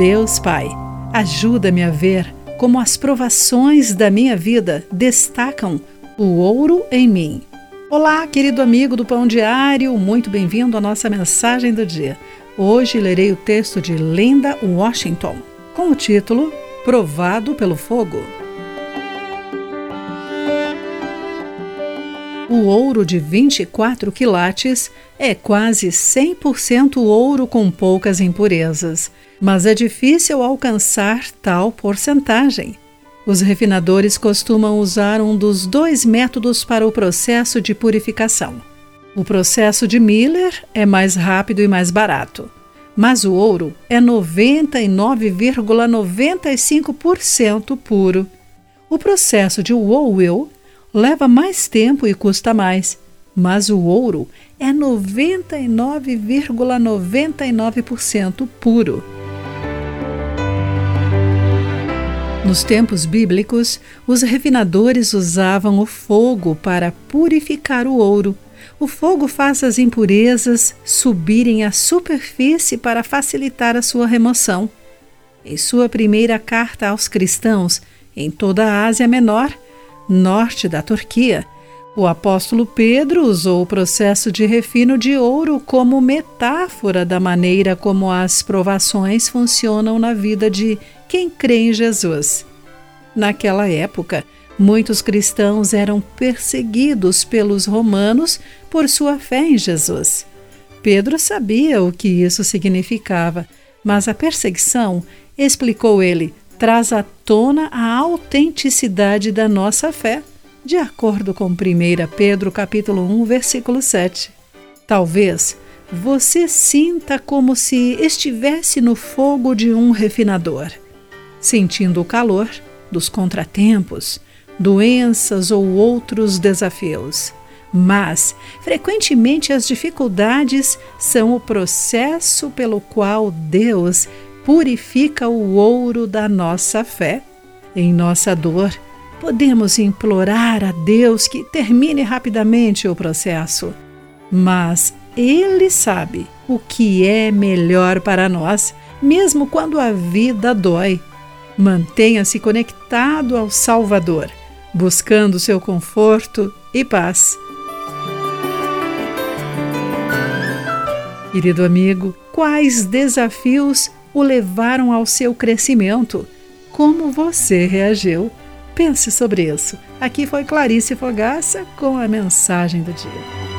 Deus Pai, ajuda-me a ver como as provações da minha vida destacam o ouro em mim. Olá, querido amigo do Pão Diário, muito bem-vindo à nossa mensagem do dia. Hoje lerei o texto de Linda Washington com o título Provado pelo Fogo. O ouro de 24 quilates é quase 100% ouro com poucas impurezas, mas é difícil alcançar tal porcentagem. Os refinadores costumam usar um dos dois métodos para o processo de purificação. O processo de Miller é mais rápido e mais barato, mas o ouro é 99,95% puro. O processo de Wowell leva mais tempo e custa mais, mas o ouro é 99,99% puro. Nos tempos bíblicos, os refinadores usavam o fogo para purificar o ouro. O fogo faz as impurezas subirem à superfície para facilitar a sua remoção. Em sua primeira carta aos cristãos, em toda a Ásia Menor, norte da Turquia, o apóstolo Pedro usou o processo de refino de ouro como metáfora da maneira como as provações funcionam na vida de quem crê em Jesus. Naquela época, muitos cristãos eram perseguidos pelos romanos por sua fé em Jesus. Pedro sabia o que isso significava, mas a perseguição, explicou ele, traz à tona a autenticidade da nossa fé, de acordo com 1 Pedro capítulo 1, versículo 7. Talvez você sinta como se estivesse no fogo de um refinador, sentindo o calor dos contratempos, doenças ou outros desafios. Mas, frequentemente, as dificuldades são o processo pelo qual Deus purifica o ouro da nossa fé. Em nossa dor, podemos implorar a Deus que termine rapidamente o processo, mas Ele sabe o que é melhor para nós, mesmo quando a vida dói. Mantenha-se conectado ao Salvador, buscando seu conforto e paz. Querido amigo, quais desafios o levaram ao seu crescimento. Como você reagiu? Pense sobre isso. Aqui foi Clarice Fogaça com a mensagem do dia.